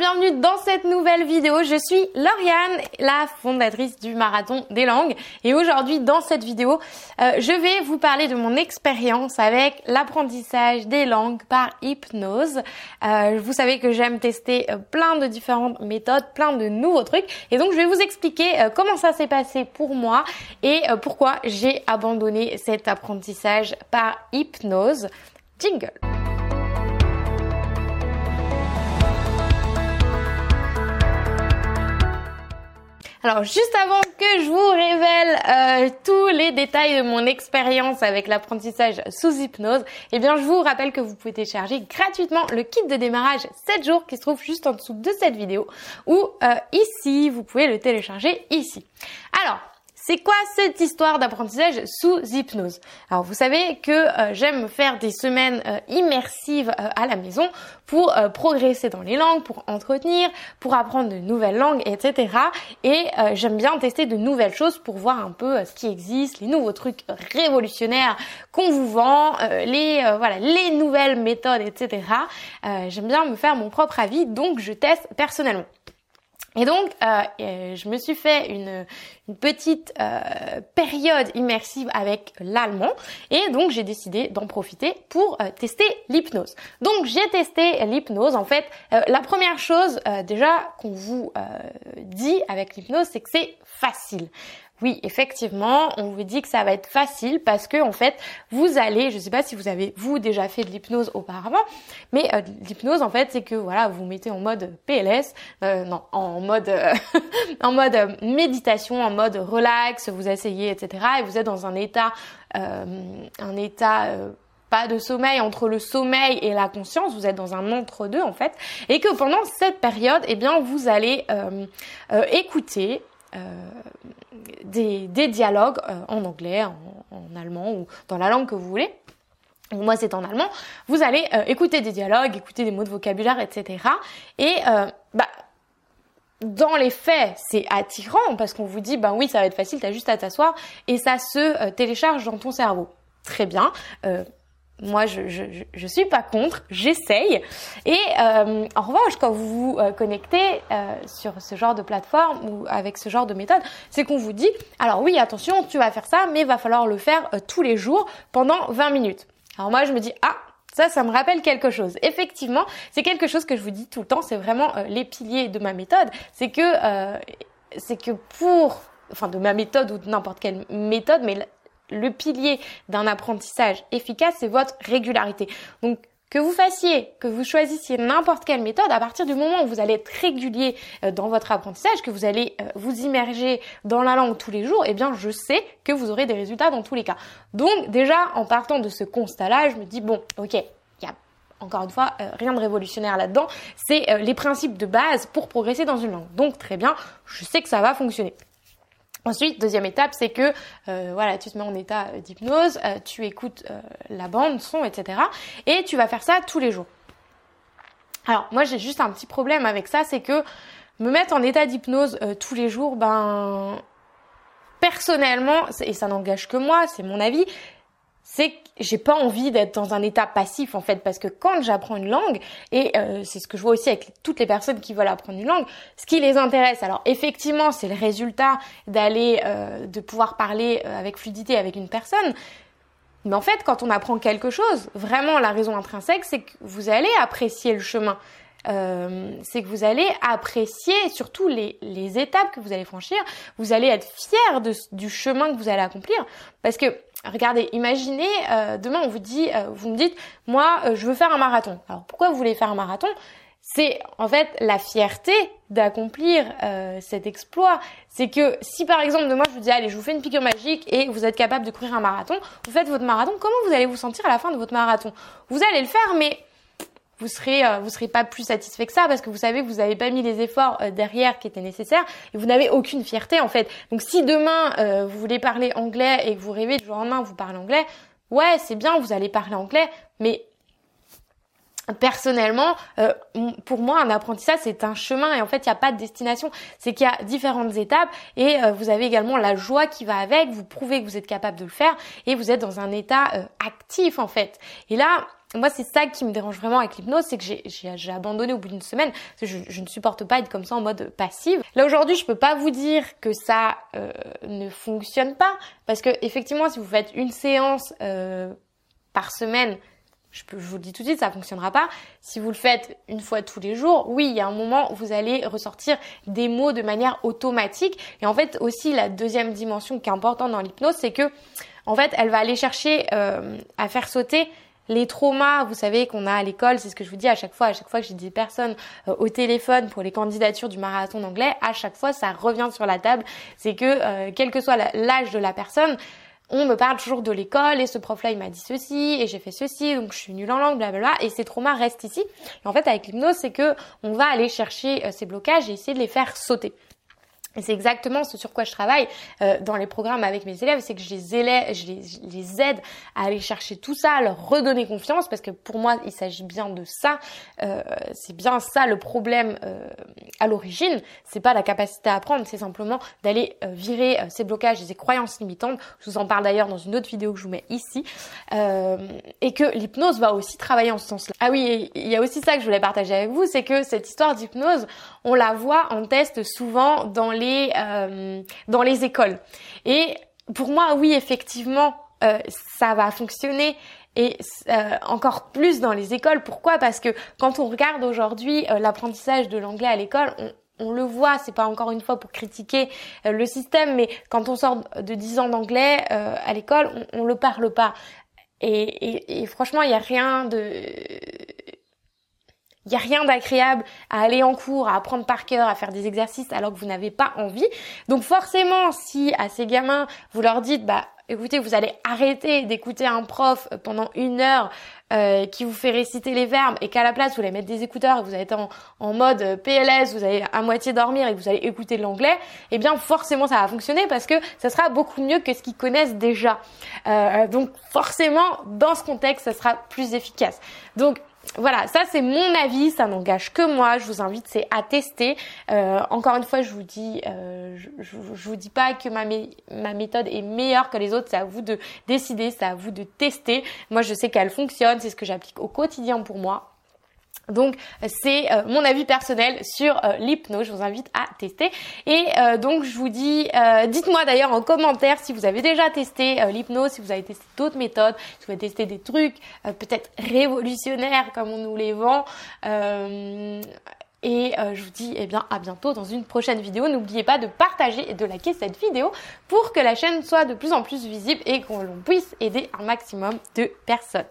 bienvenue dans cette nouvelle vidéo. Je suis Lauriane, la fondatrice du Marathon des langues. Et aujourd'hui, dans cette vidéo, euh, je vais vous parler de mon expérience avec l'apprentissage des langues par hypnose. Euh, vous savez que j'aime tester euh, plein de différentes méthodes, plein de nouveaux trucs. Et donc, je vais vous expliquer comment ça s'est passé pour moi et pourquoi j'ai abandonné cet apprentissage par hypnose. Jingle Alors juste avant que je vous révèle euh, tous les détails de mon expérience avec l'apprentissage sous hypnose, eh bien je vous rappelle que vous pouvez télécharger gratuitement le kit de démarrage 7 jours qui se trouve juste en dessous de cette vidéo ou euh, ici, vous pouvez le télécharger ici. Alors, c'est quoi cette histoire d'apprentissage sous hypnose? Alors vous savez que euh, j'aime faire des semaines euh, immersives euh, à la maison pour progresser dans les langues, pour entretenir, pour apprendre de nouvelles langues, etc. Et j'aime bien tester de nouvelles choses pour voir un peu ce qui existe, les nouveaux trucs révolutionnaires qu'on vous vend, les voilà les nouvelles méthodes, etc. j'aime bien me faire mon propre avis, donc je teste personnellement. Et donc, euh, euh, je me suis fait une, petite euh, période immersive avec l'allemand et donc j'ai décidé d'en profiter pour tester l'hypnose. Donc j'ai testé l'hypnose. En fait, la première chose déjà qu'on vous dit avec l'hypnose, c'est que c'est facile. Oui, effectivement, on vous dit que ça va être facile parce que en fait, vous allez, je ne sais pas si vous avez vous déjà fait de l'hypnose auparavant, mais euh, l'hypnose en fait, c'est que voilà, vous mettez en mode PLS, euh, non, en mode euh, en mode méditation, en mode relax, vous asseyez, etc. Et vous êtes dans un état, un état pas de sommeil entre le sommeil et la conscience, vous êtes dans un entre-deux en fait, et que pendant cette période, eh bien, vous allez écouter des, dialogues euh, en anglais, en, allemand ou dans la langue que vous voulez. Moi, c'est en allemand. Vous allez euh, écouter des dialogues, écouter des mots de vocabulaire, etc. Et euh, bah, dans les faits, c'est attirant parce qu'on vous dit, ben oui, ça va être facile, t'as juste à t'asseoir et ça se télécharge dans ton cerveau. Très bien moi, je, je, je, suis pas contre, j'essaye. Et euh, en revanche, quand vous vous euh, connectez euh, sur ce genre de plateforme ou avec ce genre de méthode, c'est qu'on vous dit, alors oui, attention, tu vas faire ça, mais va falloir le faire tous les jours pendant 20 minutes. Alors moi, je me dis, ah, ça, ça me rappelle quelque chose. Effectivement, c'est quelque chose que je vous dis tout le temps, c'est vraiment les piliers de ma méthode. C'est que, c'est que pour, enfin de ma méthode ou de n'importe quelle méthode, mais le pilier d'un apprentissage efficace, c'est votre régularité. Donc, que vous fassiez, que vous choisissiez n'importe quelle méthode, à partir du moment où vous allez être régulier euh, dans votre apprentissage, que vous allez euh, vous immerger dans la langue tous les jours, eh bien, je sais que vous aurez des résultats dans tous les cas. Donc, déjà, en partant de ce constat-là, je me dis, bon, ok, il y a encore une fois, euh, rien de révolutionnaire là-dedans. C'est les principes de base pour progresser dans une langue. Donc très bien, je sais que ça va fonctionner. Ensuite, deuxième étape, c'est que euh, voilà, tu te mets en état d'hypnose, euh, tu écoutes euh, la bande, son, etc. Et tu vas faire ça tous les jours. Alors moi, j'ai juste un petit problème avec ça, c'est que me mettre en état d'hypnose tous les jours, ben personnellement, et ça n'engage que moi, c'est mon avis, c'est que j'ai pas envie d'être dans un état passif en fait parce que quand j'apprends une langue et euh, c'est ce que je vois aussi avec toutes les personnes qui veulent apprendre une langue ce qui les intéresse alors effectivement c'est le résultat d'aller euh, de pouvoir parler euh, avec fluidité avec une personne mais en fait quand on apprend quelque chose vraiment la raison intrinsèque c'est que vous allez apprécier le chemin euh, c'est que vous allez apprécier surtout les, les, étapes que vous allez franchir. Vous allez être fier de, du chemin que vous allez accomplir. Parce que, regardez, imaginez, euh, demain on vous dit, euh, vous me dites, moi je veux faire un marathon. Alors pourquoi vous voulez faire un marathon? C'est en fait la fierté d'accomplir cet exploit. C'est que si par exemple demain je vous dis allez je vous fais une piqûre magique et vous êtes capable de courir un marathon, vous faites votre marathon, comment vous allez vous sentir à la fin de votre marathon? Vous allez le faire mais vous serez euh, vous serez pas plus satisfait que ça parce que vous savez que vous n'avez pas mis les efforts euh, derrière qui étaient nécessaires et vous n'avez aucune fierté en fait. Donc si demain euh, vous voulez parler anglais et que vous rêvez du jour au lendemain vous parlez anglais, ouais c'est bien vous allez parler anglais, mais personnellement, pour moi, un apprentissage, c'est un chemin et en fait, il n'y a pas de destination. C'est qu'il y a différentes étapes et vous avez également la joie qui va avec. Vous prouvez que vous êtes capable de le faire et vous êtes dans un état actif en fait. Et là, moi, c'est ça qui me dérange vraiment avec l'hypnose, c'est que j'ai abandonné au bout d'une semaine. je, je, ne supporte pas être comme ça en mode passive. Là aujourd'hui, je peux pas vous dire que ça euh, ne fonctionne pas, parce que effectivement, si vous faites une séance euh, par semaine, je, peux, je vous le dis tout de suite, ça fonctionnera pas. Si vous le faites une fois tous les jours, oui, il y a un moment où vous allez ressortir des mots de manière automatique. Et en fait, aussi la deuxième dimension qui est importante dans l'hypnose, c'est que en fait, elle va aller chercher euh, à faire sauter les traumas, vous savez, qu'on a à l'école, c'est ce que je vous dis à chaque fois, à chaque fois que j'ai des personnes euh, au téléphone pour les candidatures du marathon d'anglais, à chaque fois, ça revient sur la table. C'est que, euh, quel que soit l'âge de la personne, on me parle toujours de l'école et ce prof-là il m'a dit ceci et j'ai fait ceci donc je suis nulle en langue blablabla et ces traumas restent ici. En fait avec l'hypnose c'est que on va aller chercher euh, ces blocages et essayer de les faire sauter. C'est exactement ce sur quoi je travaille euh, dans les programmes avec mes élèves, c'est que je les, élève, je, les, aide à aller chercher tout ça, à leur redonner confiance, parce que pour moi, il s'agit bien de ça. Euh, c'est bien ça le problème euh, à l'origine. C'est pas la capacité à apprendre, c'est simplement d'aller virer ces blocages et ces croyances limitantes. Je vous en parle d'ailleurs dans une autre vidéo que je vous mets ici. et que l'hypnose va aussi travailler en ce sens-là. Ah oui, il y a aussi ça que je voulais partager avec vous, c'est que cette histoire d'hypnose, on la voit en test souvent dans les euh, dans les écoles. Et pour moi, oui, effectivement, euh, ça va fonctionner et euh, encore plus dans les écoles. Pourquoi? Parce que quand on regarde aujourd'hui l'apprentissage de l'anglais à l'école, on, le voit, c'est pas encore une fois pour critiquer le système, mais quand on sort de 10 ans d'anglais à l'école, on, on le parle pas. Et, et franchement, il n'y a rien de il n'y a rien d'agréable à aller en cours, à apprendre par cœur, à faire des exercices alors que vous n'avez pas envie. Donc forcément, si à ces gamins, vous leur dites, bah écoutez, vous allez arrêter d'écouter un prof pendant une heure euh, qui vous fait réciter les verbes et qu'à la place vous allez mettre des écouteurs et vous allez être en, mode PLS, vous allez à moitié dormir et vous allez écouter l'anglais, eh bien forcément ça va fonctionner parce que ça sera beaucoup mieux que ce qu'ils connaissent déjà. Euh, donc forcément dans ce contexte ça sera plus efficace. Donc voilà, ça c'est mon avis, ça n'engage que moi. Je vous invite c'est à tester. Euh, encore une fois, je vous dis, euh, je, vous dis pas que ma, ma méthode est meilleure que les autres. C'est à vous de décider, c'est à vous de tester. Moi, je sais qu'elle fonctionne, c'est ce que j'applique au quotidien pour moi. Donc c'est euh, mon avis personnel sur euh, l'hypnose, je vous invite à tester. Et euh, donc je vous dis, dites-moi d'ailleurs en commentaire si vous avez déjà testé l'hypnose, si vous avez testé d'autres méthodes, si vous avez testé des trucs peut-être révolutionnaires comme on nous les vend. Et je vous dis eh bien à bientôt dans une prochaine vidéo. N'oubliez pas de partager et de liker cette vidéo pour que la chaîne soit de plus en plus visible et qu'on puisse aider un maximum de personnes.